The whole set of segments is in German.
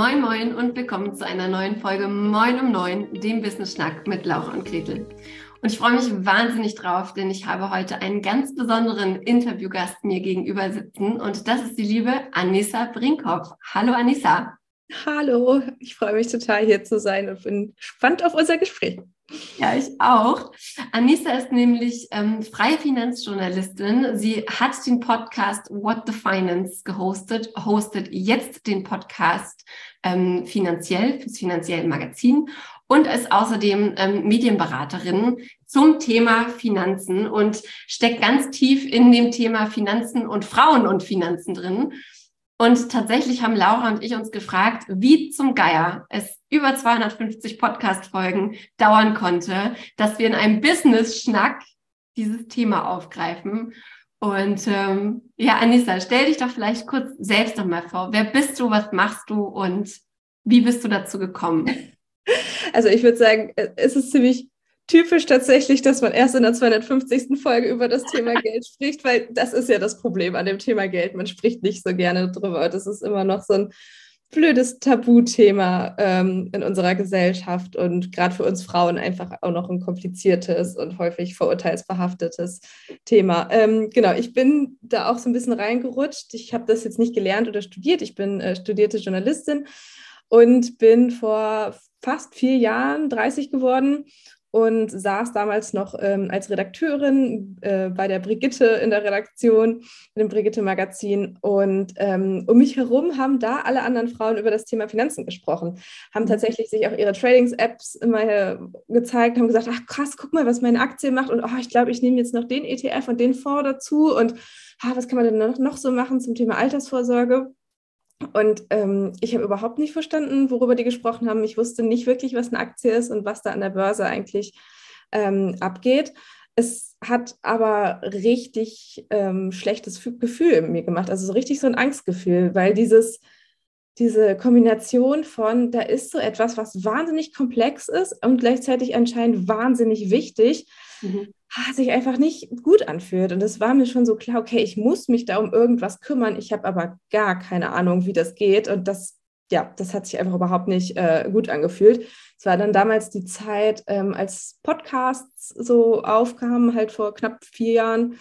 Moin Moin und willkommen zu einer neuen Folge Moin um Neun, dem Business Schnack mit Laura und Gretel. Und ich freue mich wahnsinnig drauf, denn ich habe heute einen ganz besonderen Interviewgast mir gegenüber sitzen und das ist die liebe Anissa Brinkhoff. Hallo Anissa. Hallo, ich freue mich total hier zu sein und bin gespannt auf unser Gespräch. Ja, ich auch. Anissa ist nämlich ähm, freie Finanzjournalistin. Sie hat den Podcast What the Finance gehostet, hostet jetzt den Podcast ähm, finanziell fürs finanzielle Magazin und ist außerdem ähm, Medienberaterin zum Thema Finanzen und steckt ganz tief in dem Thema Finanzen und Frauen und Finanzen drin. Und tatsächlich haben Laura und ich uns gefragt, wie zum Geier es über 250 Podcast-Folgen dauern konnte, dass wir in einem Business-Schnack dieses Thema aufgreifen. Und ähm, ja, Anissa, stell dich doch vielleicht kurz selbst noch mal vor. Wer bist du, was machst du und wie bist du dazu gekommen? Also ich würde sagen, es ist ziemlich typisch tatsächlich, dass man erst in der 250. Folge über das Thema Geld spricht, weil das ist ja das Problem an dem Thema Geld. Man spricht nicht so gerne drüber. Das ist immer noch so ein blödes Tabuthema ähm, in unserer Gesellschaft und gerade für uns Frauen einfach auch noch ein kompliziertes und häufig vorurteilsbehaftetes Thema. Ähm, genau, ich bin da auch so ein bisschen reingerutscht. Ich habe das jetzt nicht gelernt oder studiert. Ich bin äh, studierte Journalistin und bin vor fast vier Jahren 30 geworden und saß damals noch ähm, als Redakteurin äh, bei der Brigitte in der Redaktion, in dem Brigitte-Magazin. Und ähm, um mich herum haben da alle anderen Frauen über das Thema Finanzen gesprochen, haben mhm. tatsächlich sich auch ihre Tradings-Apps immer gezeigt, haben gesagt, ach krass, guck mal, was meine Aktie macht. Und oh, ich glaube, ich nehme jetzt noch den ETF und den Fonds dazu. Und ah, was kann man denn noch, noch so machen zum Thema Altersvorsorge? Und ähm, ich habe überhaupt nicht verstanden, worüber die gesprochen haben. Ich wusste nicht wirklich, was eine Aktie ist und was da an der Börse eigentlich ähm, abgeht. Es hat aber richtig ähm, schlechtes Gefühl in mir gemacht, also so richtig so ein Angstgefühl, weil dieses, diese Kombination von, da ist so etwas, was wahnsinnig komplex ist und gleichzeitig anscheinend wahnsinnig wichtig, mhm. Sich einfach nicht gut anfühlt. Und es war mir schon so klar, okay, ich muss mich da um irgendwas kümmern. Ich habe aber gar keine Ahnung, wie das geht. Und das, ja, das hat sich einfach überhaupt nicht äh, gut angefühlt. Es war dann damals die Zeit, ähm, als Podcasts so aufkamen, halt vor knapp vier Jahren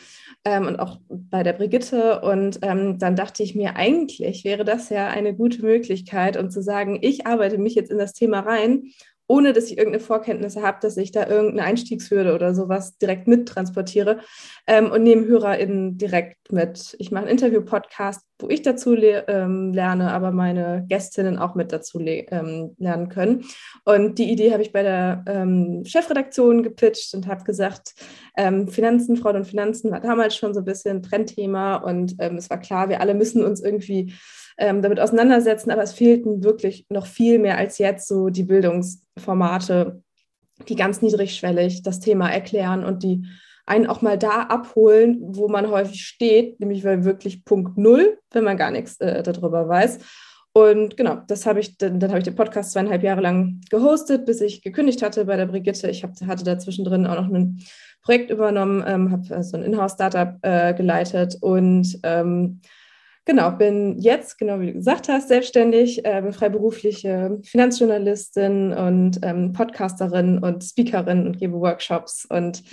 ähm, und auch bei der Brigitte. Und ähm, dann dachte ich mir, eigentlich wäre das ja eine gute Möglichkeit, um zu sagen, ich arbeite mich jetzt in das Thema rein ohne dass ich irgendeine Vorkenntnisse habe, dass ich da irgendeine Einstiegshürde oder sowas direkt mittransportiere ähm, und nehme HörerInnen direkt mit. Ich mache einen Interview-Podcast, wo ich dazu le ähm, lerne, aber meine Gästinnen auch mit dazu ähm, lernen können. Und die Idee habe ich bei der ähm, Chefredaktion gepitcht und habe gesagt, ähm, Finanzen, Frauen und Finanzen war damals schon so ein bisschen Trendthema und ähm, es war klar, wir alle müssen uns irgendwie ähm, damit auseinandersetzen, aber es fehlten wirklich noch viel mehr als jetzt so die Bildungsformate, die ganz niedrigschwellig das Thema erklären und die einen auch mal da abholen, wo man häufig steht, nämlich bei wirklich Punkt Null, wenn man gar nichts äh, darüber weiß. Und genau, das habe ich, dann, dann habe ich den Podcast zweieinhalb Jahre lang gehostet, bis ich gekündigt hatte bei der Brigitte. Ich hab, hatte da zwischendrin auch noch ein Projekt übernommen, ähm, habe so also ein Inhouse-Startup äh, geleitet und ähm, Genau, bin jetzt, genau wie du gesagt hast, selbstständig, äh, freiberufliche Finanzjournalistin und ähm, Podcasterin und Speakerin und gebe Workshops und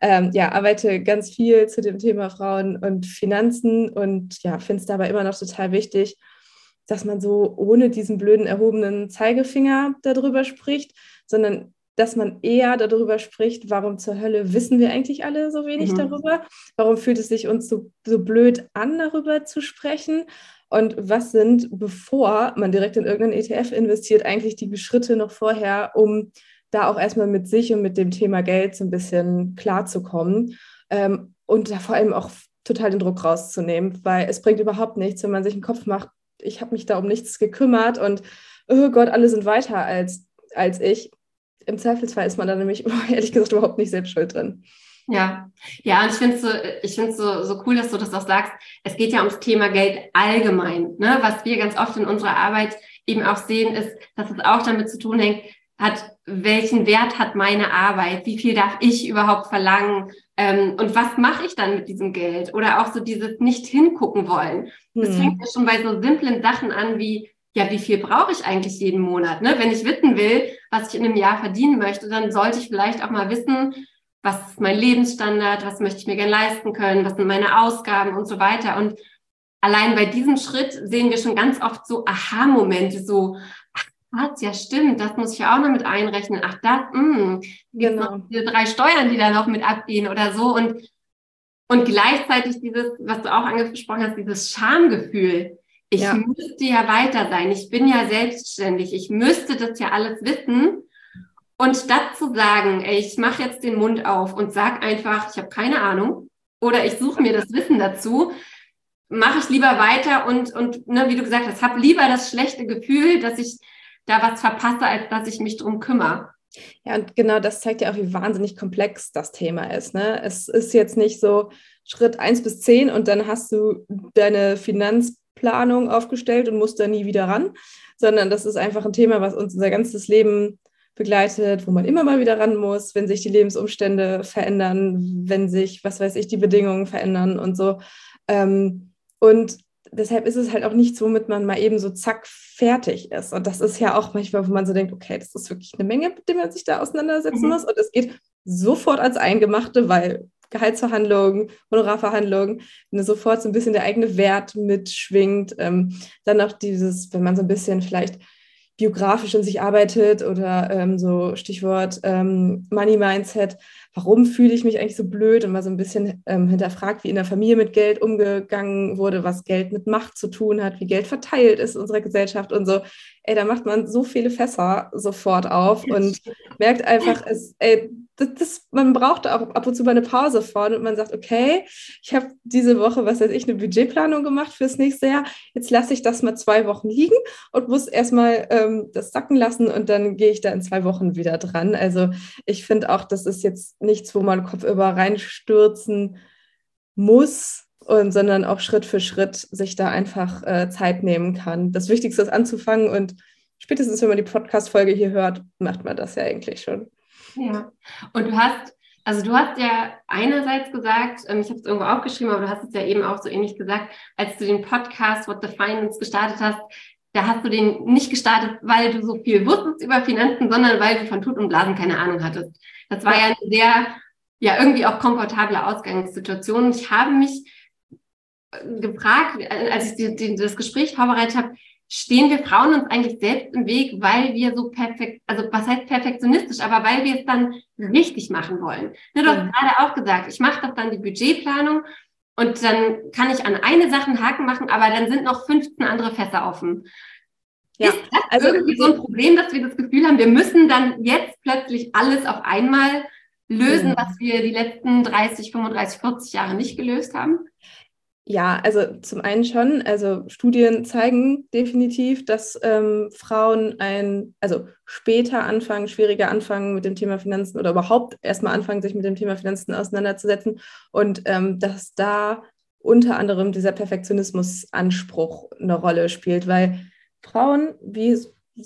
ähm, ja, arbeite ganz viel zu dem Thema Frauen und Finanzen und ja, finde es dabei immer noch total wichtig, dass man so ohne diesen blöden erhobenen Zeigefinger darüber spricht, sondern dass man eher darüber spricht, warum zur Hölle wissen wir eigentlich alle so wenig mhm. darüber? Warum fühlt es sich uns so, so blöd an, darüber zu sprechen? Und was sind, bevor man direkt in irgendeinen ETF investiert, eigentlich die Schritte noch vorher, um da auch erstmal mit sich und mit dem Thema Geld so ein bisschen klarzukommen ähm, und da vor allem auch total den Druck rauszunehmen, weil es bringt überhaupt nichts, wenn man sich einen Kopf macht, ich habe mich da um nichts gekümmert und oh Gott, alle sind weiter als, als ich im Zweifelsfall ist man da nämlich ehrlich gesagt überhaupt nicht selbst schuld drin. Ja, ja, und ich finde es so, ich finde so, so cool, dass du das auch sagst. Es geht ja ums Thema Geld allgemein. Ne? Was wir ganz oft in unserer Arbeit eben auch sehen, ist, dass es auch damit zu tun hängt, hat, welchen Wert hat meine Arbeit? Wie viel darf ich überhaupt verlangen? Ähm, und was mache ich dann mit diesem Geld? Oder auch so dieses nicht hingucken wollen. Das hm. fängt ja schon bei so simplen Sachen an wie, ja, wie viel brauche ich eigentlich jeden Monat? Ne? Wenn ich wissen will, was ich in einem Jahr verdienen möchte, dann sollte ich vielleicht auch mal wissen, was ist mein Lebensstandard, was möchte ich mir gerne leisten können, was sind meine Ausgaben und so weiter. Und allein bei diesem Schritt sehen wir schon ganz oft so Aha-Momente, so, ach, was, ja stimmt, das muss ich ja auch noch mit einrechnen. Ach, das, mh, hm, genau. diese drei Steuern, die da noch mit abgehen oder so. Und, und gleichzeitig dieses, was du auch angesprochen hast, dieses Schamgefühl. Ich ja. müsste ja weiter sein. Ich bin ja selbstständig. Ich müsste das ja alles wissen. Und statt zu sagen, ey, ich mache jetzt den Mund auf und sag einfach, ich habe keine Ahnung oder ich suche mir das Wissen dazu, mache ich lieber weiter und, und ne, wie du gesagt hast, habe lieber das schlechte Gefühl, dass ich da was verpasse, als dass ich mich drum kümmere. Ja, und genau das zeigt ja auch, wie wahnsinnig komplex das Thema ist. Ne? Es ist jetzt nicht so Schritt 1 bis 10 und dann hast du deine Finanzplanung aufgestellt und musst da nie wieder ran, sondern das ist einfach ein Thema, was uns unser ganzes Leben begleitet, wo man immer mal wieder ran muss, wenn sich die Lebensumstände verändern, wenn sich, was weiß ich, die Bedingungen verändern und so. Ähm, und deshalb ist es halt auch nichts, womit man mal eben so zack fertig ist. Und das ist ja auch manchmal, wo man so denkt, okay, das ist wirklich eine Menge, mit der man sich da auseinandersetzen mhm. muss. Und es geht sofort als Eingemachte, weil Gehaltsverhandlungen, Honorarverhandlungen, wenn sofort so ein bisschen der eigene Wert mitschwingt. Ähm, dann auch dieses, wenn man so ein bisschen vielleicht biografisch in sich arbeitet oder ähm, so Stichwort ähm, Money Mindset, warum fühle ich mich eigentlich so blöd und mal so ein bisschen ähm, hinterfragt, wie in der Familie mit Geld umgegangen wurde, was Geld mit Macht zu tun hat, wie Geld verteilt ist in unserer Gesellschaft und so. Ey, da macht man so viele Fässer sofort auf und merkt einfach, es, ey, das, das, man braucht auch ab und zu mal eine Pause vorne und man sagt, okay, ich habe diese Woche, was weiß ich, eine Budgetplanung gemacht fürs nächste Jahr. Jetzt lasse ich das mal zwei Wochen liegen und muss erstmal ähm, das sacken lassen und dann gehe ich da in zwei Wochen wieder dran. Also ich finde auch, das ist jetzt nichts, wo man Kopf über reinstürzen muss, und, sondern auch Schritt für Schritt sich da einfach äh, Zeit nehmen kann. Das Wichtigste ist anzufangen und spätestens, wenn man die Podcast-Folge hier hört, macht man das ja eigentlich schon. Ja, und du hast, also du hast ja einerseits gesagt, ähm, ich habe es irgendwo aufgeschrieben, aber du hast es ja eben auch so ähnlich gesagt, als du den Podcast What the Finance gestartet hast, da hast du den nicht gestartet, weil du so viel wusstest über Finanzen, sondern weil du von Tut und Blasen keine Ahnung hattest. Das war ja eine sehr, ja, irgendwie auch komfortable Ausgangssituation. Ich habe mich gefragt, als ich das Gespräch vorbereitet habe, stehen wir Frauen uns eigentlich selbst im Weg, weil wir so perfekt, also was heißt perfektionistisch, aber weil wir es dann richtig machen wollen. Ne, du hast ja. gerade auch gesagt, ich mache doch dann die Budgetplanung und dann kann ich an eine Sache einen Haken machen, aber dann sind noch 15 andere Fässer offen. Ja, ist das also irgendwie so ein Problem, dass wir das Gefühl haben, wir müssen dann jetzt plötzlich alles auf einmal lösen, ja. was wir die letzten 30, 35, 40 Jahre nicht gelöst haben? Ja, also zum einen schon. Also Studien zeigen definitiv, dass ähm, Frauen ein, also später anfangen, schwieriger anfangen mit dem Thema Finanzen oder überhaupt erstmal anfangen, sich mit dem Thema Finanzen auseinanderzusetzen und ähm, dass da unter anderem dieser Perfektionismusanspruch eine Rolle spielt, weil Frauen, wie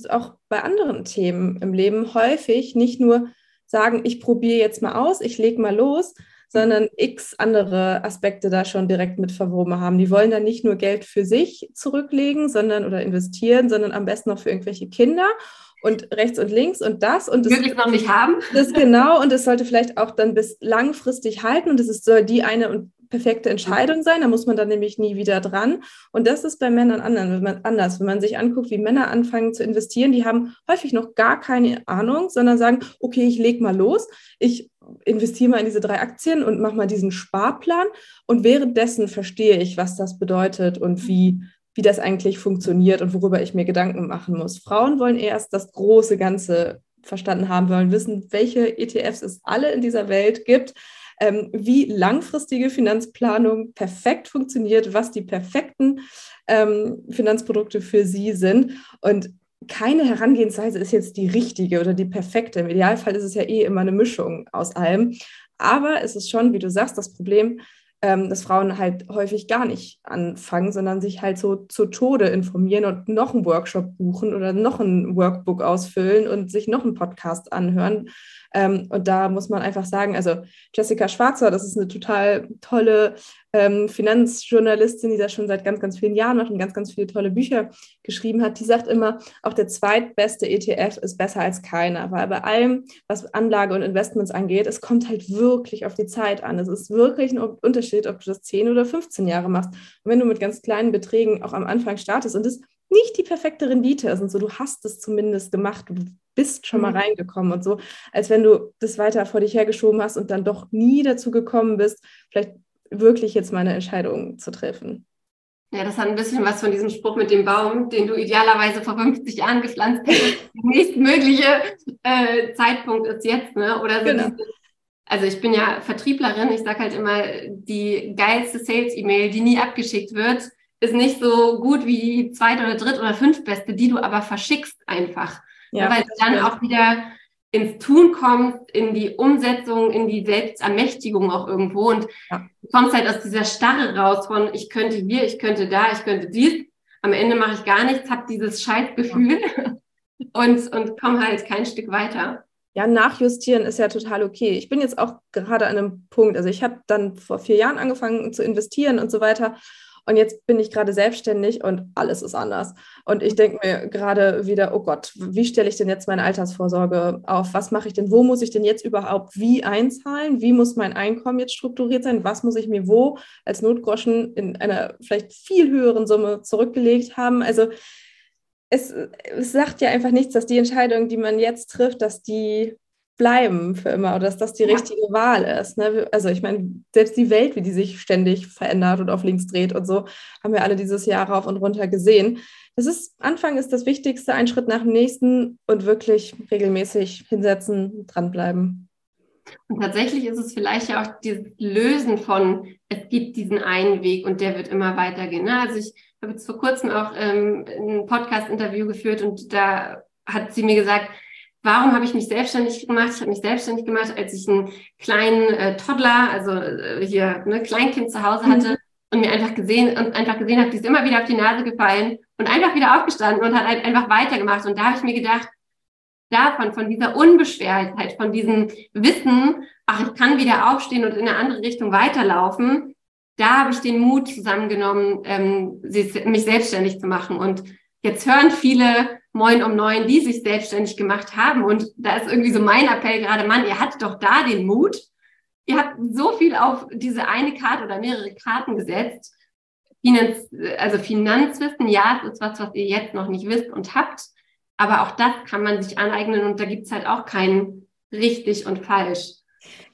auch bei anderen Themen im Leben, häufig nicht nur sagen, ich probiere jetzt mal aus, ich lege mal los, sondern x andere Aspekte da schon direkt mit verwoben haben. Die wollen dann nicht nur Geld für sich zurücklegen, sondern oder investieren, sondern am besten noch für irgendwelche Kinder und rechts und links und das und das wirklich noch nicht haben. Das genau und es sollte vielleicht auch dann bis langfristig halten und es soll die eine und perfekte Entscheidung sein, da muss man dann nämlich nie wieder dran. Und das ist bei Männern anders. Wenn man sich anguckt, wie Männer anfangen zu investieren, die haben häufig noch gar keine Ahnung, sondern sagen, okay, ich lege mal los, ich investiere mal in diese drei Aktien und mache mal diesen Sparplan. Und währenddessen verstehe ich, was das bedeutet und wie, wie das eigentlich funktioniert und worüber ich mir Gedanken machen muss. Frauen wollen erst das große Ganze verstanden haben, wollen wissen, welche ETFs es alle in dieser Welt gibt, ähm, wie langfristige Finanzplanung perfekt funktioniert, was die perfekten ähm, Finanzprodukte für sie sind. Und keine Herangehensweise ist jetzt die richtige oder die perfekte. Im Idealfall ist es ja eh immer eine Mischung aus allem. Aber es ist schon, wie du sagst, das Problem, ähm, dass Frauen halt häufig gar nicht anfangen, sondern sich halt so zu Tode informieren und noch einen Workshop buchen oder noch ein Workbook ausfüllen und sich noch einen Podcast anhören, Ähm, und da muss man einfach sagen, also Jessica Schwarzer, das ist eine total tolle ähm, Finanzjournalistin, die das schon seit ganz, ganz vielen Jahren macht und ganz, ganz viele tolle Bücher geschrieben hat, die sagt immer, auch der zweitbeste ETF ist besser als keiner, weil bei allem, was Anlage und Investments angeht, es kommt halt wirklich auf die Zeit an. Es ist wirklich ein Unterschied, ob du das 10 oder 15 Jahre machst. Und wenn du mit ganz kleinen Beträgen auch am Anfang startest und das nicht die perfekte Rendite ist und so, du hast es zumindest gemacht, du bist schon mal mhm. reingekommen und so, als wenn du das weiter vor dich hergeschoben hast und dann doch nie dazu gekommen bist, vielleicht wirklich jetzt mal eine Entscheidung zu treffen. Ja, das hat ein bisschen was von diesem Spruch mit dem Baum, den du idealerweise vor 50 Jahren gepflanzt hättest. Der nächstmögliche äh, Zeitpunkt ist jetzt, ne? Oder so genau. diese, also ich bin ja Vertrieblerin, ich sage halt immer, die geilste Sales-E-Mail, die nie abgeschickt wird, ist nicht so gut wie die zweite oder dritte oder fünftbeste, die du aber verschickst einfach. Ja, weil du dann auch wieder ins Tun kommst, in die Umsetzung, in die Selbstermächtigung auch irgendwo und ja. du kommst halt aus dieser Starre raus von ich könnte hier, ich könnte da, ich könnte dies. Am Ende mache ich gar nichts, habe dieses Scheißgefühl ja. und, und komme halt kein Stück weiter. Ja, nachjustieren ist ja total okay. Ich bin jetzt auch gerade an einem Punkt, also ich habe dann vor vier Jahren angefangen zu investieren und so weiter und jetzt bin ich gerade selbstständig und alles ist anders. Und ich denke mir gerade wieder, oh Gott, wie stelle ich denn jetzt meine Altersvorsorge auf? Was mache ich denn? Wo muss ich denn jetzt überhaupt wie einzahlen? Wie muss mein Einkommen jetzt strukturiert sein? Was muss ich mir wo als Notgroschen in einer vielleicht viel höheren Summe zurückgelegt haben? Also es, es sagt ja einfach nichts, dass die Entscheidung, die man jetzt trifft, dass die bleiben für immer oder dass das die ja. richtige Wahl ist. Ne? Also ich meine, selbst die Welt, wie die sich ständig verändert und auf links dreht und so, haben wir alle dieses Jahr rauf und runter gesehen. Das ist, Anfang ist das Wichtigste, ein Schritt nach dem nächsten und wirklich regelmäßig hinsetzen, dranbleiben. Und tatsächlich ist es vielleicht ja auch dieses Lösen von, es gibt diesen einen Weg und der wird immer weitergehen. Ne? Also ich habe jetzt vor kurzem auch ähm, ein Podcast-Interview geführt und da hat sie mir gesagt, Warum habe ich mich selbstständig gemacht? Ich habe mich selbstständig gemacht, als ich einen kleinen äh, Toddler, also äh, hier ne, Kleinkind zu Hause hatte mhm. und mir einfach gesehen und einfach gesehen habe, die ist immer wieder auf die Nase gefallen und einfach wieder aufgestanden und hat halt einfach weitergemacht. Und da habe ich mir gedacht, davon, von dieser Unbeschwertheit, von diesem Wissen, ach, ich kann wieder aufstehen und in eine andere Richtung weiterlaufen, da habe ich den Mut zusammengenommen, ähm, mich selbstständig zu machen. Und jetzt hören viele Moin um Neun, die sich selbstständig gemacht haben. Und da ist irgendwie so mein Appell gerade, Mann, ihr hattet doch da den Mut. Ihr habt so viel auf diese eine Karte oder mehrere Karten gesetzt. Finanz, also Finanzwissen, ja, es ist was, was ihr jetzt noch nicht wisst und habt. Aber auch das kann man sich aneignen und da gibt es halt auch kein richtig und falsch.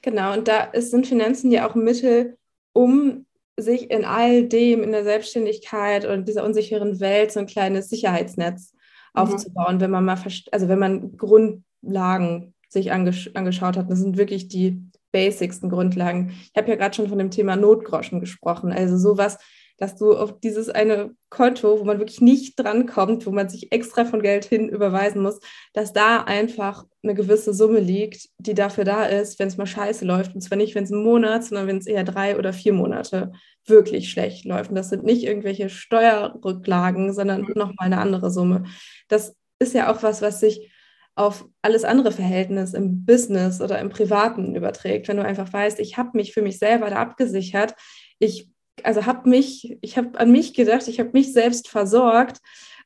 Genau, und da sind Finanzen ja auch Mittel, um sich in all dem, in der Selbstständigkeit und dieser unsicheren Welt so ein kleines Sicherheitsnetz mhm. aufzubauen, wenn man mal, also wenn man Grundlagen sich angesch angeschaut hat. Das sind wirklich die basicsten Grundlagen. Ich habe ja gerade schon von dem Thema Notgroschen gesprochen. Also sowas, dass du auf dieses eine Konto, wo man wirklich nicht drankommt, wo man sich extra von Geld hin überweisen muss, dass da einfach eine gewisse Summe liegt, die dafür da ist, wenn es mal scheiße läuft. Und zwar nicht, wenn es einen Monat, sondern wenn es eher drei oder vier Monate wirklich schlecht läuft. Und das sind nicht irgendwelche Steuerrücklagen, sondern mhm. nochmal eine andere Summe. Das ist ja auch was, was sich auf alles andere Verhältnis im Business oder im Privaten überträgt. Wenn du einfach weißt, ich habe mich für mich selber da abgesichert, ich also habe mich, ich habe an mich gedacht, ich habe mich selbst versorgt,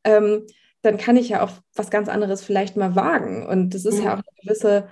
ähm, dann kann ich ja auch was ganz anderes vielleicht mal wagen. Und das ist mhm. ja auch eine gewisse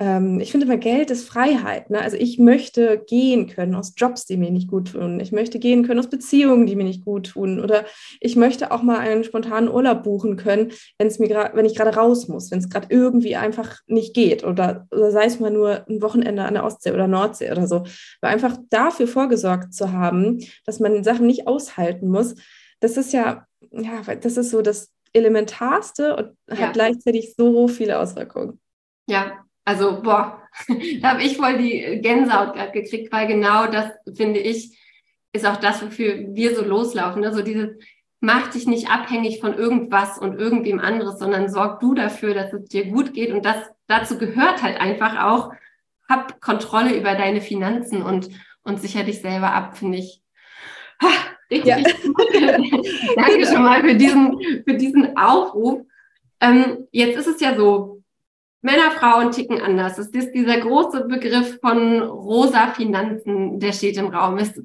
ähm, ich finde immer, Geld ist Freiheit. Ne? Also ich möchte gehen können aus Jobs, die mir nicht gut tun. Ich möchte gehen können aus Beziehungen, die mir nicht gut tun. Oder ich möchte auch mal einen spontanen Urlaub buchen können, wenn es mir gerade, wenn ich gerade raus muss, wenn es gerade irgendwie einfach nicht geht. Oder, oder sei es mal nur ein Wochenende an der Ostsee oder Nordsee oder so. Weil einfach dafür vorgesorgt zu haben, dass man Sachen nicht aushalten muss, das ist ja, ja, das ist so das Elementarste und hat gleichzeitig so viele Auswirkungen. Ja, also, boah, da habe ich voll die Gänsehaut gekriegt, weil genau das, finde ich, ist auch das, wofür wir so loslaufen. Ne? So dieses, mach dich nicht abhängig von irgendwas und irgendwem anderes, sondern sorg du dafür, dass es dir gut geht. Und das dazu gehört halt einfach auch, hab Kontrolle über deine Finanzen und, und sicher dich selber ab, finde ich. Ha, richtig, ja. Danke schon mal für diesen, für diesen Aufruf. Ähm, jetzt ist es ja so, Männer, Frauen ticken anders. Es ist dieser große Begriff von rosa Finanzen, der steht im Raum. Es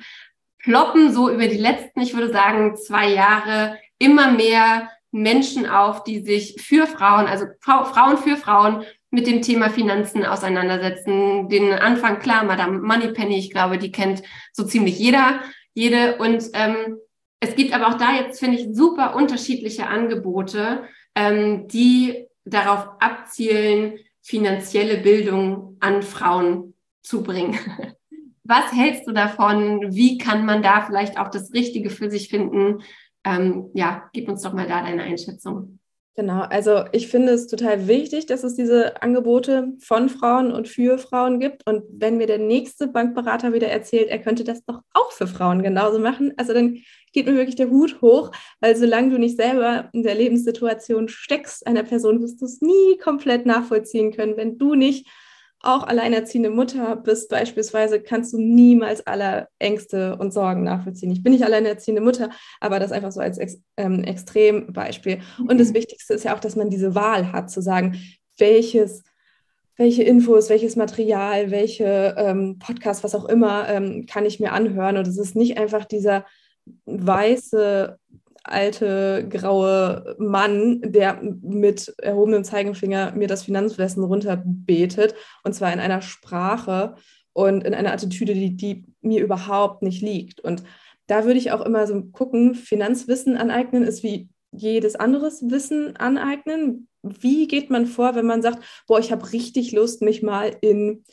ploppen so über die letzten, ich würde sagen, zwei Jahre immer mehr Menschen auf, die sich für Frauen, also Frauen für Frauen mit dem Thema Finanzen auseinandersetzen. Den Anfang, klar, Madame Moneypenny, ich glaube, die kennt so ziemlich jeder, jede. Und ähm, es gibt aber auch da jetzt, finde ich, super unterschiedliche Angebote, ähm, die darauf abzielen, finanzielle Bildung an Frauen zu bringen. Was hältst du davon? Wie kann man da vielleicht auch das Richtige für sich finden? Ähm, ja, gib uns doch mal da deine Einschätzung. Genau, also ich finde es total wichtig, dass es diese Angebote von Frauen und für Frauen gibt. Und wenn mir der nächste Bankberater wieder erzählt, er könnte das doch auch für Frauen genauso machen, also dann geht mir wirklich der Hut hoch, weil solange du nicht selber in der Lebenssituation steckst einer Person, wirst du es nie komplett nachvollziehen können. Wenn du nicht auch alleinerziehende Mutter bist beispielsweise, kannst du niemals alle Ängste und Sorgen nachvollziehen. Ich bin nicht alleinerziehende Mutter, aber das einfach so als Ex ähm, Extrembeispiel. Und das mhm. Wichtigste ist ja auch, dass man diese Wahl hat, zu sagen, welches welche Infos, welches Material, welche ähm, Podcasts, was auch immer, ähm, kann ich mir anhören. Und es ist nicht einfach dieser weiße alte graue Mann, der mit erhobenem Zeigefinger mir das Finanzwissen runterbetet und zwar in einer Sprache und in einer Attitüde, die, die mir überhaupt nicht liegt. Und da würde ich auch immer so gucken, Finanzwissen aneignen ist wie jedes anderes Wissen aneignen. Wie geht man vor, wenn man sagt, boah, ich habe richtig Lust, mich mal in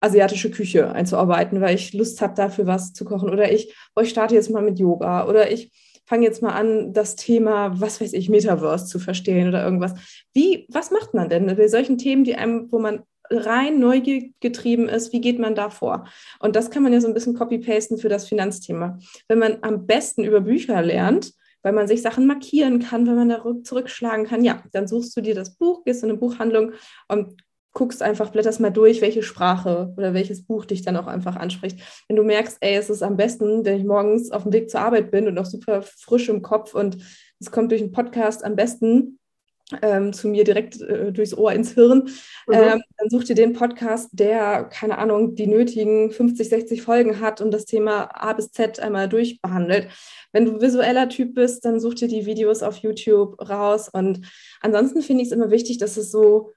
asiatische Küche einzuarbeiten, weil ich Lust habe, dafür was zu kochen. Oder ich, boah, ich starte jetzt mal mit Yoga. Oder ich fange jetzt mal an, das Thema, was weiß ich, Metaverse zu verstehen oder irgendwas. Wie, was macht man denn bei solchen Themen, die einem, wo man rein Neugier getrieben ist, wie geht man da vor? Und das kann man ja so ein bisschen copy-pasten für das Finanzthema. Wenn man am besten über Bücher lernt, weil man sich Sachen markieren kann, wenn man da zurückschlagen kann, ja, dann suchst du dir das Buch, gehst in eine Buchhandlung und guckst einfach, blätterst mal durch, welche Sprache oder welches Buch dich dann auch einfach anspricht. Wenn du merkst, ey, es ist am besten, wenn ich morgens auf dem Weg zur Arbeit bin und noch super frisch im Kopf und es kommt durch einen Podcast am besten ähm, zu mir direkt äh, durchs Ohr ins Hirn, mhm. ähm, dann such dir den Podcast, der, keine Ahnung, die nötigen 50, 60 Folgen hat und das Thema A bis Z einmal durchbehandelt. Wenn du visueller Typ bist, dann such dir die Videos auf YouTube raus und ansonsten finde ich es immer wichtig, dass es so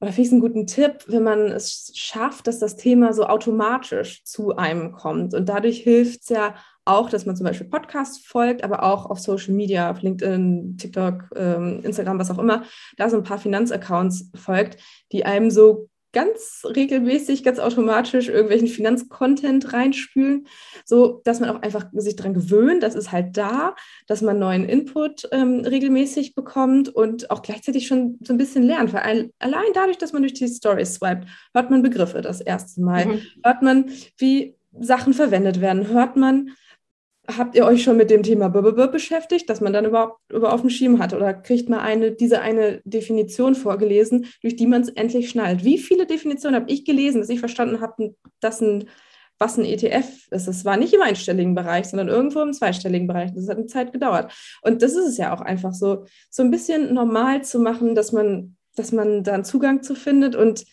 oder finde ich einen guten Tipp, wenn man es schafft, dass das Thema so automatisch zu einem kommt. Und dadurch hilft es ja auch, dass man zum Beispiel Podcasts folgt, aber auch auf Social Media, auf LinkedIn, TikTok, ähm, Instagram, was auch immer, da so ein paar Finanzaccounts folgt, die einem so ganz regelmäßig, ganz automatisch irgendwelchen Finanzcontent reinspülen, so dass man auch einfach sich daran gewöhnt, das ist halt da, dass man neuen Input ähm, regelmäßig bekommt und auch gleichzeitig schon so ein bisschen lernt, weil allein dadurch, dass man durch die Stories swiped, hört man Begriffe das erste Mal, mhm. hört man, wie Sachen verwendet werden, hört man, habt ihr euch schon mit dem Thema beschäftigt, dass man dann überhaupt über auf dem Schirm hat oder kriegt man eine, diese eine Definition vorgelesen, durch die man es endlich schnallt? Wie viele Definitionen habe ich gelesen, dass ich verstanden habe, dass ein, was ein ETF ist? Es war nicht im einstelligen Bereich, sondern irgendwo im zweistelligen Bereich. Das hat eine Zeit gedauert. Und das ist es ja auch einfach so, so ein bisschen normal zu machen, dass man, dass man da einen Zugang zu findet und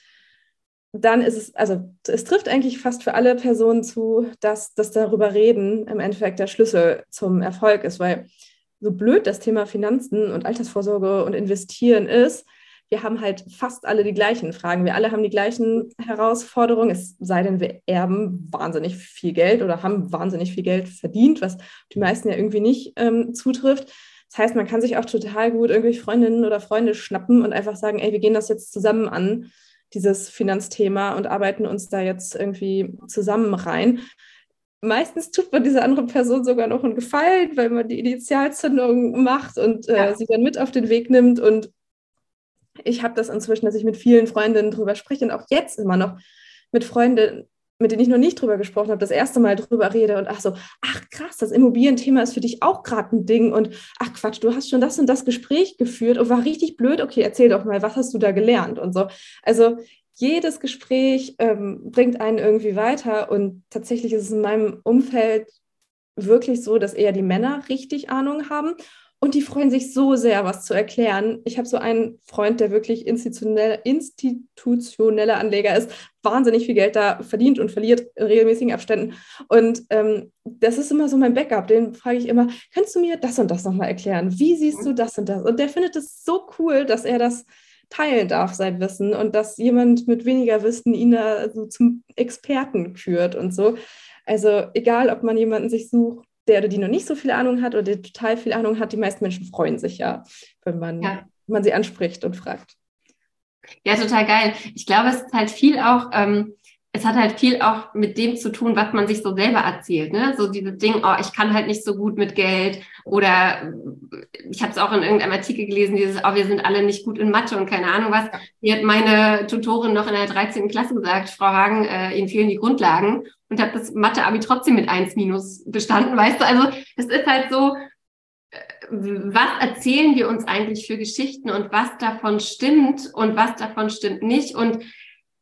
dann ist es, also es trifft eigentlich fast für alle Personen zu, dass das darüber reden im Endeffekt der Schlüssel zum Erfolg ist, weil so blöd das Thema Finanzen und Altersvorsorge und Investieren ist, wir haben halt fast alle die gleichen Fragen. Wir alle haben die gleichen Herausforderungen, es sei denn, wir erben wahnsinnig viel Geld oder haben wahnsinnig viel Geld verdient, was die meisten ja irgendwie nicht ähm, zutrifft. Das heißt, man kann sich auch total gut irgendwelche Freundinnen oder Freunde schnappen und einfach sagen, ey, wir gehen das jetzt zusammen an dieses Finanzthema und arbeiten uns da jetzt irgendwie zusammen rein. Meistens tut man dieser anderen Person sogar noch einen Gefallen, weil man die Initialzündung macht und äh, ja. sie dann mit auf den Weg nimmt. Und ich habe das inzwischen, dass ich mit vielen Freundinnen drüber spreche und auch jetzt immer noch mit Freunden mit denen ich noch nicht drüber gesprochen habe, das erste Mal drüber rede und ach so, ach krass, das Immobilienthema ist für dich auch gerade ein Ding und ach Quatsch, du hast schon das und das Gespräch geführt und war richtig blöd. Okay, erzähl doch mal, was hast du da gelernt und so. Also jedes Gespräch ähm, bringt einen irgendwie weiter und tatsächlich ist es in meinem Umfeld wirklich so, dass eher die Männer richtig Ahnung haben Und die freuen sich so sehr, was zu erklären. Ich habe so einen Freund, der wirklich institutionell, institutioneller Anleger ist, wahnsinnig viel Geld da verdient und verliert in regelmäßigen Abständen. Und ähm, das ist immer so mein Backup. Den frage ich immer, kannst du mir das und das nochmal erklären? Wie siehst du das und das? Und der findet es so cool, dass er das teilen darf, sein Wissen und dass jemand mit weniger Wissen ihn da so zum Experten führt und so. Also egal, ob man jemanden sich sucht, der oder die noch nicht so viel Ahnung hat oder der total viel Ahnung hat, die meisten Menschen freuen sich ja, wenn man, ja. Wenn man sie anspricht und fragt. Ja, total geil. Ich glaube, es ist halt viel auch, ähm, es hat halt viel auch mit dem zu tun, was man sich so selber erzählt. Ne? So dieses Ding, oh, ich kann halt nicht so gut mit Geld. Oder ich habe es auch in irgendeinem Artikel gelesen, dieses, oh, wir sind alle nicht gut in Mathe und keine Ahnung was. Hier hat meine Tutorin noch in der 13. Klasse gesagt, Frau Hagen, äh, Ihnen fehlen die Grundlagen. Und habe das Mathe-Abi trotzdem mit 1 minus bestanden, weißt du? Also es ist halt so, äh, was erzählen wir uns eigentlich für Geschichten und was davon stimmt und was davon stimmt nicht. Und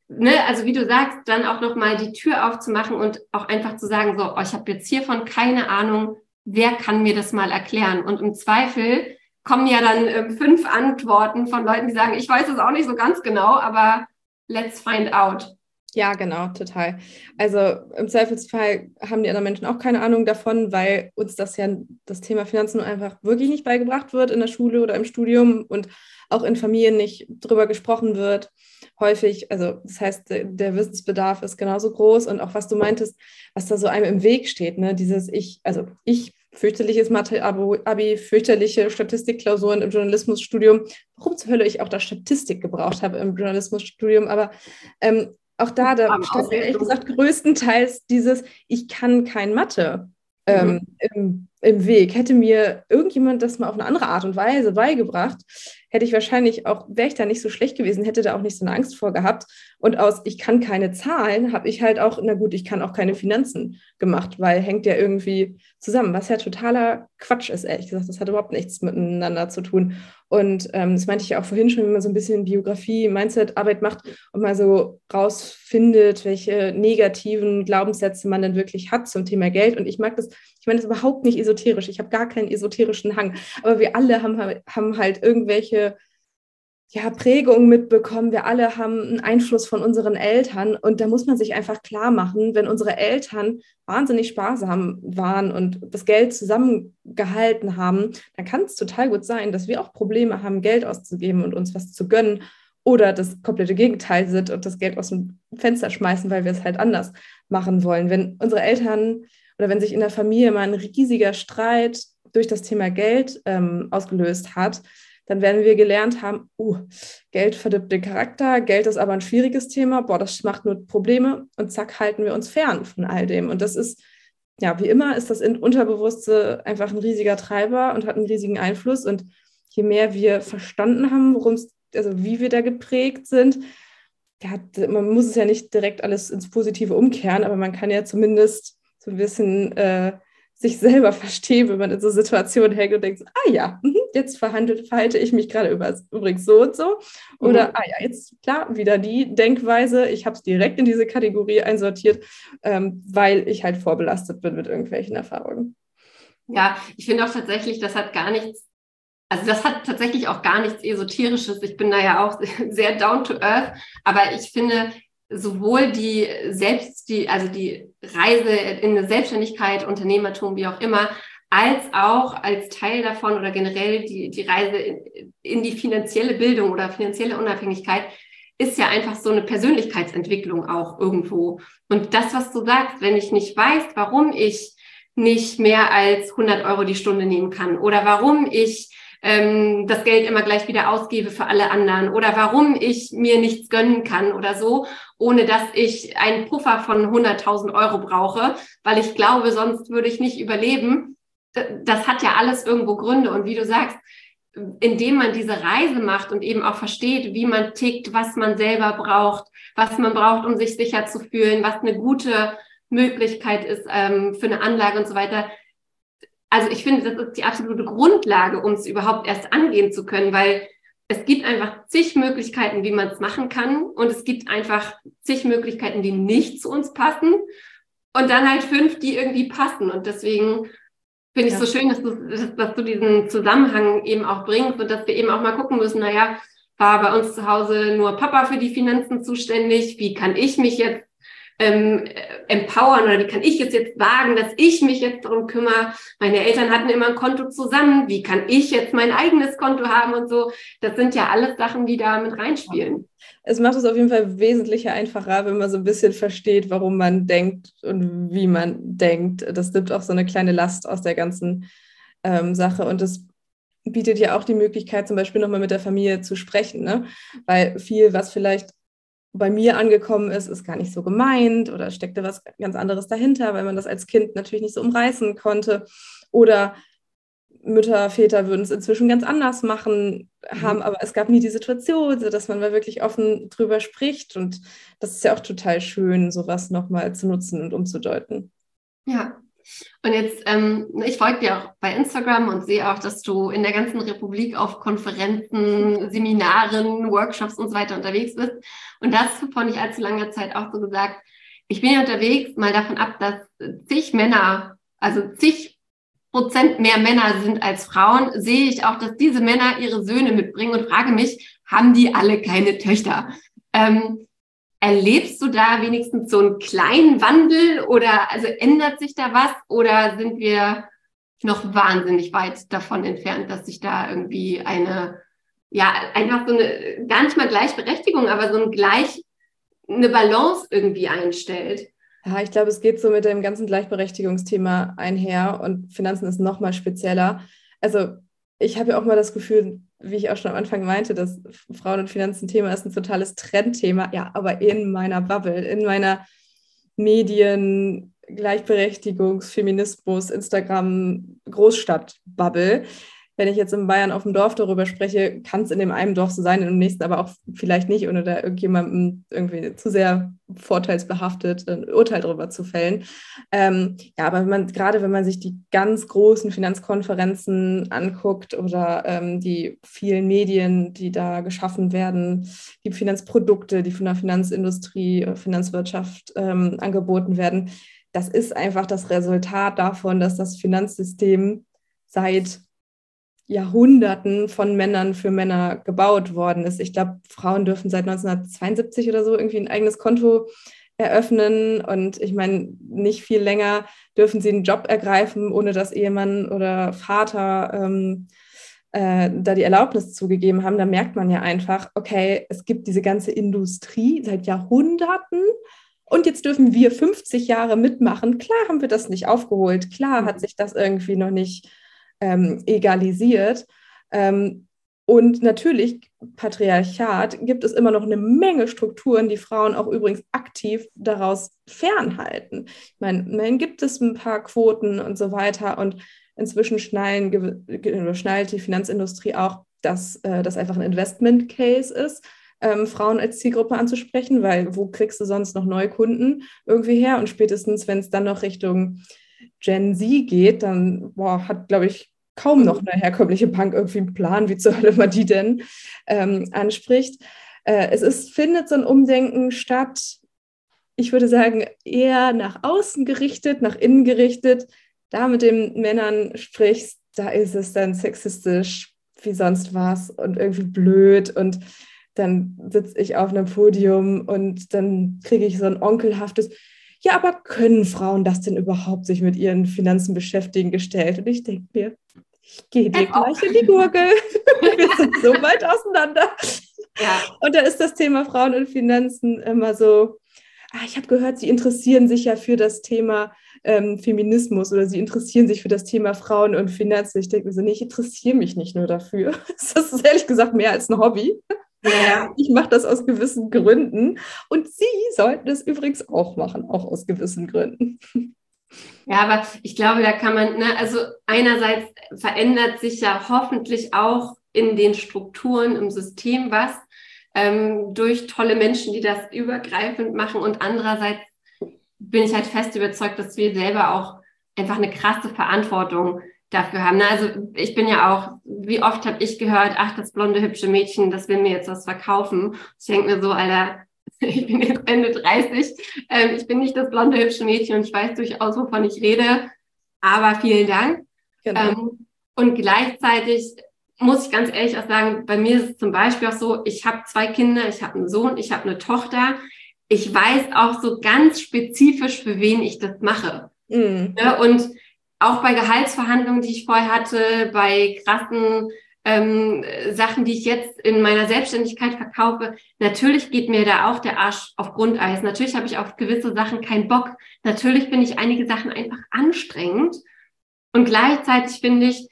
ne, also wie du sagst, dann auch nochmal die Tür aufzumachen und auch einfach zu sagen, so, oh, ich habe jetzt hiervon keine Ahnung, wer kann mir das mal erklären? Und im Zweifel kommen ja dann äh, fünf Antworten von Leuten, die sagen, ich weiß es auch nicht so ganz genau, aber let's find out. Ja, genau, total. Also im Zweifelsfall haben die anderen Menschen auch keine Ahnung davon, weil uns das ja das Thema Finanzen einfach wirklich nicht beigebracht wird in der Schule oder im Studium und auch in Familien nicht drüber gesprochen wird. Häufig, also das heißt, der, Wissensbedarf ist genauso groß und auch was du meintest, was da so einem im Weg steht, ne? Dieses Ich, also ich fürchterliches Mathe-Abi, fürchterliche Statistikklausuren im Journalismusstudium. Warum zur Hölle ich auch da Statistik gebraucht habe im Journalismusstudium, aber ähm, auch da, da stand mir ehrlich gesagt größtenteils dieses, ich kann kein Mathe ähm, mhm. im, im Weg. Hätte mir irgendjemand das mal auf eine andere Art und Weise beigebracht, hätte ich wahrscheinlich auch, wäre ich da nicht so schlecht gewesen, hätte da auch nicht so eine Angst vor gehabt. Und aus ich kann keine Zahlen, habe ich halt auch, na gut, ich kann auch keine Finanzen gemacht, weil hängt ja irgendwie zusammen, was ja totaler Quatsch ist, ehrlich gesagt. Das hat überhaupt nichts miteinander zu tun. Und ähm, das meinte ich ja auch vorhin schon, wenn man so ein bisschen Biografie, Mindset-Arbeit macht und mal so rausfindet, welche negativen Glaubenssätze man denn wirklich hat zum Thema Geld. Und ich mag das, ich meine das überhaupt nicht esoterisch. Ich habe gar keinen esoterischen Hang. Aber wir alle haben, haben halt irgendwelche ja, Prägung mitbekommen. Wir alle haben einen Einfluss von unseren Eltern. Und da muss man sich einfach klar machen, wenn unsere Eltern wahnsinnig sparsam waren und das Geld zusammengehalten haben, dann kann es total gut sein, dass wir auch Probleme haben, Geld auszugeben und uns was zu gönnen. Oder das komplette Gegenteil sind und das Geld aus dem Fenster schmeißen, weil wir es halt anders machen wollen. Wenn unsere Eltern oder wenn sich in der Familie mal ein riesiger Streit durch das Thema Geld ähm, ausgelöst hat, dann werden wir gelernt haben, uh, Geld verdirbt den Charakter, Geld ist aber ein schwieriges Thema, boah, das macht nur Probleme und zack, halten wir uns fern von all dem. Und das ist, ja, wie immer ist das Unterbewusste einfach ein riesiger Treiber und hat einen riesigen Einfluss. Und je mehr wir verstanden haben, worum es, also wie wir da geprägt sind, ja, man muss es ja nicht direkt alles ins Positive umkehren, aber man kann ja zumindest so ein bisschen äh, sich selber verstehen, wenn man in so Situationen hängt und denkt, ah ja, mhm, jetzt verhandelt, verhalte ich mich gerade übrigens so und so. Oder, mhm. ah ja, jetzt klar, wieder die Denkweise, ich habe es direkt in diese Kategorie einsortiert, ähm, weil ich halt vorbelastet bin mit irgendwelchen Erfahrungen. Ja, ich finde auch tatsächlich, das hat gar nichts, also das hat tatsächlich auch gar nichts Esoterisches. Ich bin da ja auch sehr down to earth, aber ich finde, sowohl die selbst, die, also die Reise in eine Selbstständigkeit, Unternehmertum, wie auch immer, als auch als Teil davon oder generell die, die Reise in, in die finanzielle Bildung oder finanzielle Unabhängigkeit ist ja einfach so eine Persönlichkeitsentwicklung auch irgendwo. Und das, was du sagst, wenn ich nicht weiß, warum ich nicht mehr als 100 Euro die Stunde nehmen kann oder warum ich ähm, das Geld immer gleich wieder ausgebe für alle anderen oder warum ich mir nichts gönnen kann oder so, ohne dass ich einen Puffer von 100.000 Euro brauche, weil ich glaube, sonst würde ich nicht überleben. Das hat ja alles irgendwo Gründe. Und wie du sagst, indem man diese Reise macht und eben auch versteht, wie man tickt, was man selber braucht, was man braucht, um sich sicher zu fühlen, was eine gute Möglichkeit ist ähm, für eine Anlage und so weiter, also ich finde, das ist die absolute Grundlage, um es überhaupt erst angehen zu können, weil es gibt einfach zig Möglichkeiten, wie man es machen kann. Und es gibt einfach zig Möglichkeiten, die nicht zu uns passen. Und dann halt fünf, die irgendwie passen. Und deswegen Finde ich ja. so schön, dass du, dass, dass du diesen Zusammenhang eben auch bringst und dass wir eben auch mal gucken müssen, naja, war bei uns zu Hause nur Papa für die Finanzen zuständig, wie kann ich mich jetzt ähm, empowern oder wie kann ich jetzt jetzt wagen, dass ich mich jetzt darum kümmere. Meine Eltern hatten immer ein Konto zusammen. Wie kann ich jetzt mein eigenes Konto haben und so? Das sind ja alles Sachen, die da mit reinspielen. Es macht es auf jeden Fall wesentlich einfacher, wenn man so ein bisschen versteht, warum man denkt und wie man denkt. Das nimmt auch so eine kleine Last aus der ganzen ähm, Sache und das bietet ja auch die Möglichkeit, zum Beispiel nochmal mit der Familie zu sprechen, ne? weil viel, was vielleicht bei mir angekommen ist, ist gar nicht so gemeint oder steckte was ganz anderes dahinter, weil man das als Kind natürlich nicht so umreißen konnte. Oder Mütter, Väter würden es inzwischen ganz anders machen, mhm. haben, aber es gab nie die Situation, dass man mal wirklich offen drüber spricht. Und das ist ja auch total schön, sowas nochmal zu nutzen und umzudeuten. Ja, und jetzt, ähm, ich folge dir auch bei Instagram und sehe auch, dass du in der ganzen Republik auf Konferenzen, Seminaren, Workshops und so weiter unterwegs bist. Und das vor nicht allzu langer Zeit auch so gesagt, ich bin ja unterwegs, mal davon ab, dass zig Männer, also zig Prozent mehr Männer sind als Frauen, sehe ich auch, dass diese Männer ihre Söhne mitbringen und frage mich, haben die alle keine Töchter? Ähm, Erlebst du da wenigstens so einen kleinen Wandel oder also ändert sich da was oder sind wir noch wahnsinnig weit davon entfernt, dass sich da irgendwie eine, ja, einfach so eine, gar nicht mal Gleichberechtigung, aber so ein Gleich, eine Balance irgendwie einstellt? Ja, ich glaube, es geht so mit dem ganzen Gleichberechtigungsthema einher und Finanzen ist noch mal spezieller. Also ich habe ja auch mal das Gefühl, wie ich auch schon am Anfang meinte, dass Frauen und Finanzen Thema ist ein totales Trendthema. Ja, aber in meiner Bubble, in meiner Medien, Gleichberechtigungs-, Feminismus, Instagram, Großstadt-Bubble wenn ich jetzt in Bayern auf dem Dorf darüber spreche, kann es in dem einen Dorf so sein, im nächsten aber auch vielleicht nicht, ohne da irgendjemandem irgendwie zu sehr vorteilsbehaftet ein Urteil darüber zu fällen. Ähm, ja, aber wenn man, gerade wenn man sich die ganz großen Finanzkonferenzen anguckt oder ähm, die vielen Medien, die da geschaffen werden, die Finanzprodukte, die von der Finanzindustrie, Finanzwirtschaft ähm, angeboten werden, das ist einfach das Resultat davon, dass das Finanzsystem seit Jahrhunderten von Männern für Männer gebaut worden ist. Ich glaube, Frauen dürfen seit 1972 oder so irgendwie ein eigenes Konto eröffnen und ich meine, nicht viel länger dürfen sie einen Job ergreifen, ohne dass Ehemann oder Vater ähm, äh, da die Erlaubnis zugegeben haben. Da merkt man ja einfach, okay, es gibt diese ganze Industrie seit Jahrhunderten und jetzt dürfen wir 50 Jahre mitmachen. Klar haben wir das nicht aufgeholt, klar hat mhm. sich das irgendwie noch nicht ähm, egalisiert. Ähm, und natürlich, Patriarchat, gibt es immer noch eine Menge Strukturen, die Frauen auch übrigens aktiv daraus fernhalten. Ich meine, immerhin gibt es ein paar Quoten und so weiter. Und inzwischen schnallt die Finanzindustrie auch, dass äh, das einfach ein Investment-Case ist, ähm, Frauen als Zielgruppe anzusprechen, weil wo kriegst du sonst noch neue Kunden irgendwie her? Und spätestens, wenn es dann noch Richtung Gen Z geht, dann boah, hat, glaube ich, kaum noch eine herkömmliche Punk irgendwie einen Plan, wie zur Hölle man die denn ähm, anspricht. Äh, es ist, findet so ein Umdenken statt, ich würde sagen, eher nach außen gerichtet, nach innen gerichtet. Da mit den Männern sprichst, da ist es dann sexistisch wie sonst was und irgendwie blöd und dann sitze ich auf einem Podium und dann kriege ich so ein onkelhaftes, ja, aber können Frauen das denn überhaupt sich mit ihren Finanzen beschäftigen gestellt? Und ich denke mir, ich gehe dir gleich in die Gurgel. Wir sind so weit auseinander. Ja. Und da ist das Thema Frauen und Finanzen immer so, ah, ich habe gehört, Sie interessieren sich ja für das Thema ähm, Feminismus oder Sie interessieren sich für das Thema Frauen und Finanzen. Ich denke mir so, nee, ich interessiere mich nicht nur dafür. Das ist ehrlich gesagt mehr als ein Hobby. Ja. Ich mache das aus gewissen Gründen und Sie sollten es übrigens auch machen, auch aus gewissen Gründen. Ja, aber ich glaube, da kann man, ne, also einerseits verändert sich ja hoffentlich auch in den Strukturen im System was ähm, durch tolle Menschen, die das übergreifend machen und andererseits bin ich halt fest überzeugt, dass wir selber auch einfach eine krasse Verantwortung dafür haben. Ne? Also ich bin ja auch, wie oft habe ich gehört, ach, das blonde, hübsche Mädchen, das will mir jetzt was verkaufen. Ich denke mir so, Alter, ich bin jetzt Ende 30, ähm, ich bin nicht das blonde, hübsche Mädchen und ich weiß durchaus, wovon ich rede, aber vielen Dank. Genau. Ähm, und gleichzeitig muss ich ganz ehrlich auch sagen, bei mir ist es zum Beispiel auch so, ich habe zwei Kinder, ich habe einen Sohn, ich habe eine Tochter. Ich weiß auch so ganz spezifisch, für wen ich das mache. Mhm. Ja, und auch bei Gehaltsverhandlungen, die ich vorher hatte, bei krassen ähm, Sachen, die ich jetzt in meiner Selbstständigkeit verkaufe, natürlich geht mir da auch der Arsch auf Grundeis. Natürlich habe ich auf gewisse Sachen keinen Bock. Natürlich finde ich einige Sachen einfach anstrengend. Und gleichzeitig finde ich,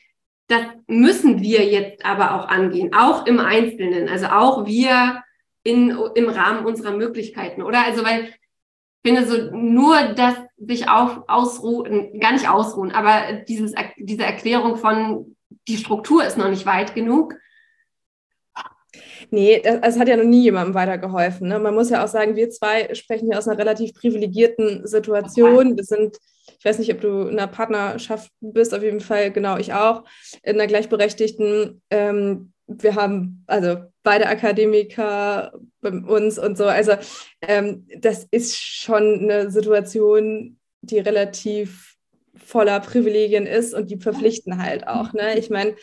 das müssen wir jetzt aber auch angehen, auch im Einzelnen, also auch wir in, im Rahmen unserer Möglichkeiten, oder? Also, weil finde so nur das sich auf, ausruhen, gar nicht ausruhen, aber dieses, diese Erklärung von, die Struktur ist noch nicht weit genug, Nee, das, das, hat ja noch nie jemandem weitergeholfen. Ne? Man muss ja auch sagen, wir zwei sprechen hier aus einer relativ privilegierten Situation. Wir sind, ich weiß nicht, ob du in einer Partnerschaft bist, auf jeden Fall, genau, ich auch, in einer gleichberechtigten. Ähm, wir haben also beide Akademiker bei uns und so. Also ähm, das ist schon eine Situation, die relativ voller Privilegien ist und die verpflichten halt auch. Ne? Ich meine,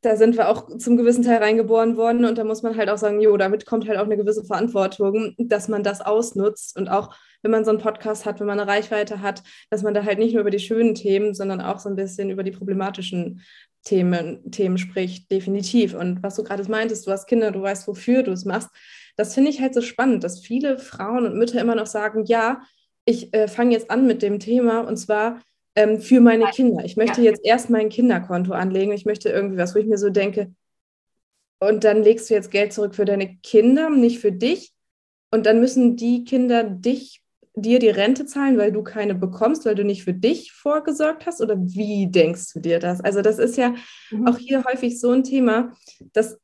da sind wir auch zum gewissen Teil reingeboren worden und da muss man halt auch sagen, jo, damit kommt halt auch eine gewisse Verantwortung, dass man das ausnutzt und auch wenn man so einen Podcast hat, wenn man eine Reichweite hat, dass man da halt nicht nur über die schönen Themen, sondern auch so ein bisschen über die problematischen Themen, Themen spricht, definitiv. Und was du gerade meintest, du hast Kinder, du weißt, wofür du es machst, das finde ich halt so spannend, dass viele Frauen und Mütter immer noch sagen, ja, ich äh, fange jetzt an mit dem Thema und zwar ähm, für meine Kinder. Ich möchte jetzt erst mein Kinderkonto anlegen. Ich möchte irgendwie was, wo ich mir so denke, und dann legst du jetzt Geld zurück für deine Kinder, nicht für dich. Und dann müssen die Kinder dich, dir die Rente zahlen, weil du keine bekommst, weil du nicht für dich vorgesorgt hast? Oder wie denkst du dir das? Also, das ist ja mhm. auch hier häufig so ein Thema, dass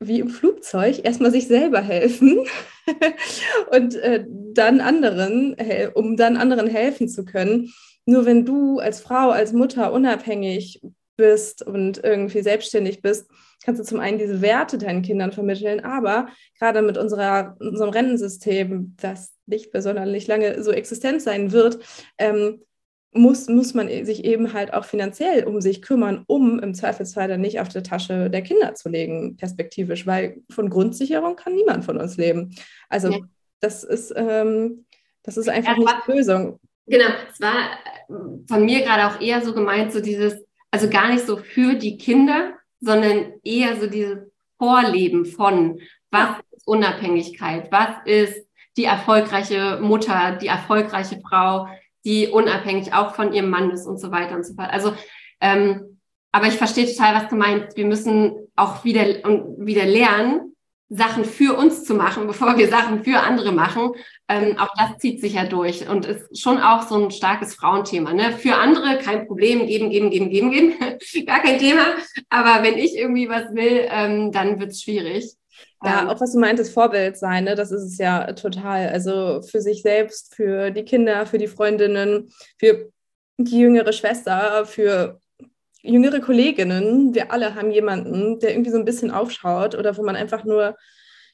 wie im Flugzeug erstmal sich selber helfen und äh, dann anderen, um dann anderen helfen zu können. Nur wenn du als Frau, als Mutter unabhängig bist und irgendwie selbstständig bist, kannst du zum einen diese Werte deinen Kindern vermitteln, aber gerade mit unserer, unserem Rentensystem, das nicht besonders nicht lange so existent sein wird, ähm, muss, muss man sich eben halt auch finanziell um sich kümmern, um im Zweifelsfall dann nicht auf die Tasche der Kinder zu legen, perspektivisch, weil von Grundsicherung kann niemand von uns leben. Also ja. das ist, ähm, das ist einfach ja, nicht die Lösung. Genau, es war von mir gerade auch eher so gemeint, so dieses, also gar nicht so für die Kinder, sondern eher so dieses Vorleben von, was ist Unabhängigkeit, was ist die erfolgreiche Mutter, die erfolgreiche Frau, die unabhängig auch von ihrem Mann ist und so weiter und so fort. Also, ähm, aber ich verstehe total, was du meinst. Wir müssen auch wieder und wieder lernen, Sachen für uns zu machen, bevor wir Sachen für andere machen. Ähm, auch das zieht sich ja durch und ist schon auch so ein starkes Frauenthema. Ne? Für andere kein Problem, geben, geben, geben, geben, geben, gar kein Thema. Aber wenn ich irgendwie was will, ähm, dann wird's schwierig. Ja, ähm, auch was du meintest, Vorbild sein, ne? das ist es ja total. Also für sich selbst, für die Kinder, für die Freundinnen, für die jüngere Schwester, für jüngere Kolleginnen, wir alle haben jemanden, der irgendwie so ein bisschen aufschaut oder wo man einfach nur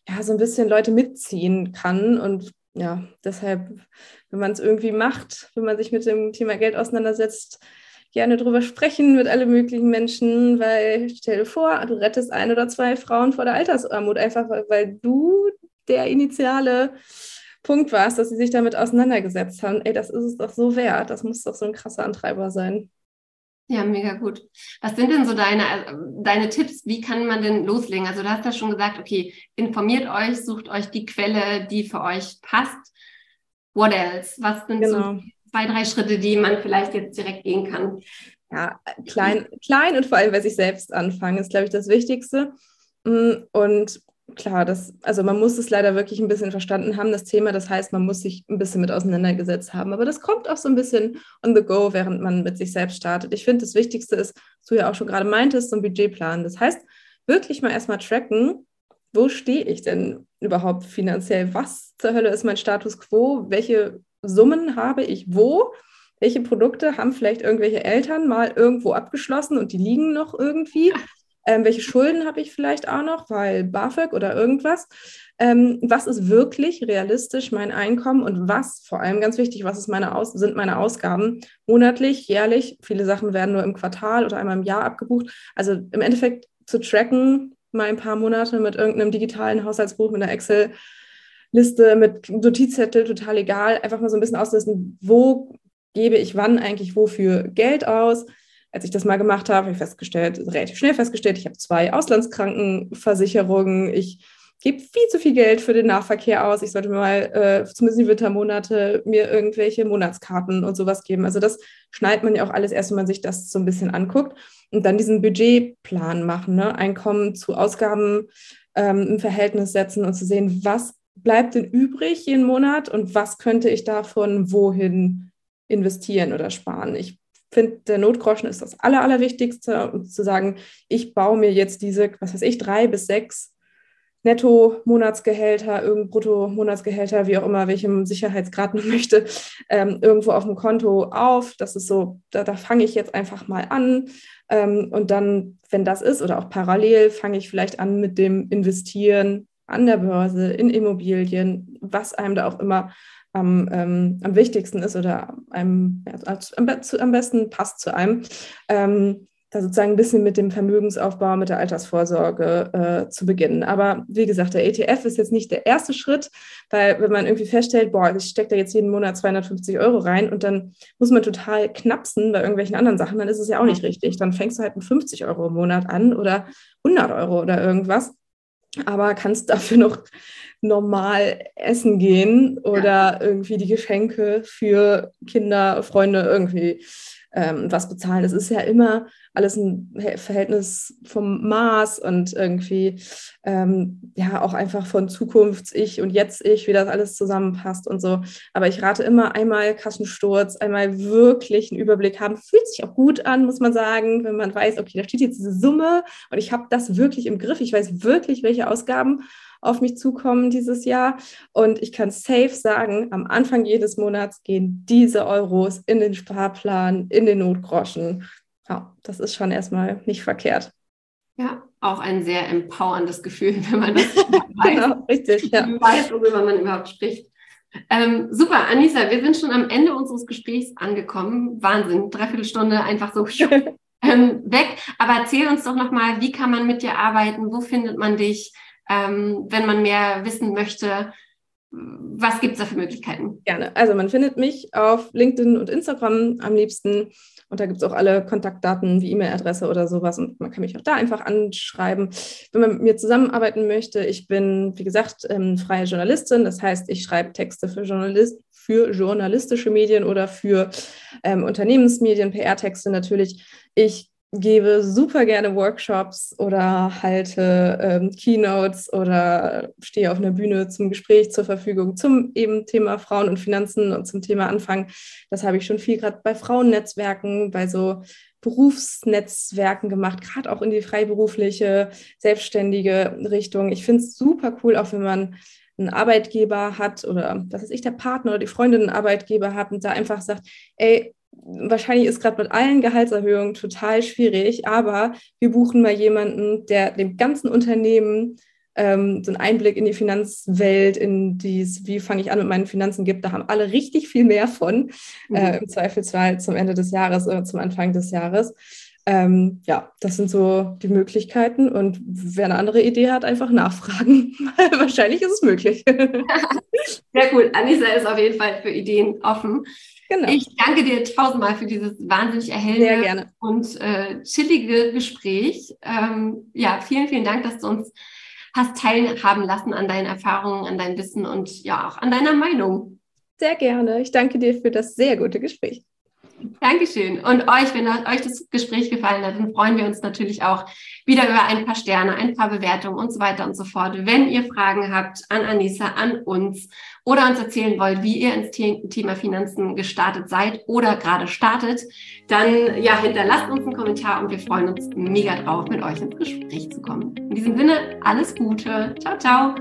ja, so ein bisschen Leute mitziehen kann. Und ja, deshalb, wenn man es irgendwie macht, wenn man sich mit dem Thema Geld auseinandersetzt, gerne drüber sprechen mit allen möglichen Menschen, weil stell dir vor, du rettest ein oder zwei Frauen vor der Altersarmut, einfach weil du der initiale Punkt warst, dass sie sich damit auseinandergesetzt haben. Ey, das ist es doch so wert. Das muss doch so ein krasser Antreiber sein. Ja, mega gut. Was sind denn so deine, äh, deine Tipps? Wie kann man denn loslegen? Also du hast ja schon gesagt, okay, informiert euch, sucht euch die Quelle, die für euch passt. What else? Was sind genau. so zwei, drei Schritte, die man vielleicht jetzt direkt gehen kann? Ja, klein, klein und vor allem bei sich selbst anfangen, ist, glaube ich, das Wichtigste. Mm, und klar, das, also man muss es leider wirklich ein bisschen verstanden haben, das Thema. Das heißt, man muss sich ein bisschen mit auseinandergesetzt haben. Aber das kommt auch so ein bisschen on the go, während man mit sich selbst startet. Ich finde, das Wichtigste ist, was du ja auch schon gerade meintest, so ein Budgetplan. Das heißt, wirklich mal erstmal tracken, wo stehe ich denn überhaupt finanziell? Was zur Hölle ist mein Status quo? Welche Summen habe ich wo? Welche Produkte haben vielleicht irgendwelche Eltern mal irgendwo abgeschlossen und die liegen noch irgendwie? Ähm, welche Schulden habe ich vielleicht auch noch, weil BAföG oder irgendwas? Ähm, was ist wirklich realistisch mein Einkommen und was, vor allem ganz wichtig, was meine Aus sind meine Ausgaben monatlich, jährlich? Viele Sachen werden nur im Quartal oder einmal im Jahr abgebucht. Also im Endeffekt zu tracken, mal ein paar Monate mit irgendeinem digitalen Haushaltsbuch, mit einer Excel-Liste, mit Notizzettel, total egal. Einfach mal so ein bisschen auslisten, wo gebe ich wann eigentlich wofür Geld aus. Als ich das mal gemacht habe, habe ich festgestellt, relativ schnell festgestellt, ich habe zwei Auslandskrankenversicherungen, ich gebe viel zu viel Geld für den Nahverkehr aus. Ich sollte mir mal äh, zumindest die Wintermonate mir irgendwelche Monatskarten und sowas geben. Also das schneidet man ja auch alles erst, wenn man sich das so ein bisschen anguckt und dann diesen Budgetplan machen, ne? Einkommen zu Ausgaben ähm, im Verhältnis setzen und zu sehen, was bleibt denn übrig jeden Monat und was könnte ich davon wohin investieren oder sparen. Ich finde, der Notgroschen ist das Aller, Allerwichtigste, um zu sagen, ich baue mir jetzt diese, was weiß ich, drei bis sechs Netto-Monatsgehälter, irgendein Brutto-Monatsgehälter, wie auch immer, welchem Sicherheitsgrad man möchte, ähm, irgendwo auf dem Konto auf. Das ist so, da, da fange ich jetzt einfach mal an. Ähm, und dann, wenn das ist, oder auch parallel, fange ich vielleicht an mit dem Investieren an der Börse, in Immobilien, was einem da auch immer am, ähm, am wichtigsten ist oder einem ja, am, am, besten passt zu einem. Ähm, da sozusagen ein bisschen mit dem Vermögensaufbau, mit der Altersvorsorge äh, zu beginnen. Aber wie gesagt, der ETF ist jetzt nicht der erste Schritt, weil wenn man irgendwie feststellt, boah, ich stecke da jetzt jeden Monat 250 Euro rein und dann muss man total knapsen bei irgendwelchen anderen Sachen, dann ist es ja auch nicht richtig. Dann fängst du halt mit 50 Euro im Monat an oder 100 Euro oder irgendwas, aber kannst dafür noch normal essen gehen oder irgendwie die Geschenke für Kinder, Freunde irgendwie ähm, was bezahlen. Das ist ja immer alles ein Verhältnis vom Maß und irgendwie ähm, ja auch einfach von Zukunfts-Ich und Jetzt-Ich, wie das alles zusammenpasst und so. Aber ich rate immer einmal Kassensturz, einmal wirklich einen Überblick haben. Fühlt sich auch gut an, muss man sagen, wenn man weiß, okay, da steht jetzt diese Summe und ich habe das wirklich im Griff. Ich weiß wirklich, welche Ausgaben auf mich zukommen dieses Jahr. Und ich kann safe sagen, am Anfang jedes Monats gehen diese Euros in den Sparplan, in den Notgroschen. Ja, das ist schon erstmal nicht verkehrt. Ja, auch ein sehr empowerndes Gefühl, wenn man das weiß, genau, richtig, ja. weiß, worüber man überhaupt spricht. Ähm, super, Anissa, wir sind schon am Ende unseres Gesprächs angekommen. Wahnsinn, dreiviertel Stunde einfach so ähm, weg. Aber erzähl uns doch nochmal, wie kann man mit dir arbeiten? Wo findet man dich? Ähm, wenn man mehr wissen möchte. Was gibt es da für Möglichkeiten? Gerne. Also man findet mich auf LinkedIn und Instagram am liebsten. Und da gibt es auch alle Kontaktdaten wie E-Mail-Adresse oder sowas. Und man kann mich auch da einfach anschreiben. Wenn man mit mir zusammenarbeiten möchte, ich bin, wie gesagt, ähm, freie Journalistin. Das heißt, ich schreibe Texte für, Journalist, für journalistische Medien oder für ähm, Unternehmensmedien, PR-Texte natürlich. Ich gebe super gerne Workshops oder halte ähm, Keynotes oder stehe auf einer Bühne zum Gespräch zur Verfügung zum eben Thema Frauen und Finanzen und zum Thema Anfang. Das habe ich schon viel gerade bei Frauennetzwerken, bei so Berufsnetzwerken gemacht, gerade auch in die freiberufliche, selbstständige Richtung. Ich finde es super cool, auch wenn man einen Arbeitgeber hat oder was ist ich, der Partner oder die Freundin einen Arbeitgeber hat und da einfach sagt, ey, wahrscheinlich ist gerade mit allen Gehaltserhöhungen total schwierig, aber wir buchen mal jemanden, der dem ganzen Unternehmen ähm, so einen Einblick in die Finanzwelt, in dies, wie fange ich an mit meinen Finanzen gibt. Da haben alle richtig viel mehr von, mhm. äh, im Zweifelsfall zum Ende des Jahres oder zum Anfang des Jahres. Ähm, ja, das sind so die Möglichkeiten. Und wer eine andere Idee hat, einfach nachfragen. Wahrscheinlich ist es möglich. Sehr cool. Anissa ist auf jeden Fall für Ideen offen. Genau. Ich danke dir tausendmal für dieses wahnsinnig erhellende und äh, chillige Gespräch. Ähm, ja, vielen, vielen Dank, dass du uns hast teilhaben lassen an deinen Erfahrungen, an deinem Wissen und ja auch an deiner Meinung. Sehr gerne. Ich danke dir für das sehr gute Gespräch. Dankeschön. Und euch, wenn euch das Gespräch gefallen hat, dann freuen wir uns natürlich auch wieder über ein paar Sterne, ein paar Bewertungen und so weiter und so fort. Wenn ihr Fragen habt an Anissa, an uns oder uns erzählen wollt, wie ihr ins Thema Finanzen gestartet seid oder gerade startet, dann ja, hinterlasst uns einen Kommentar und wir freuen uns mega drauf, mit euch ins Gespräch zu kommen. In diesem Sinne, alles Gute. Ciao, ciao.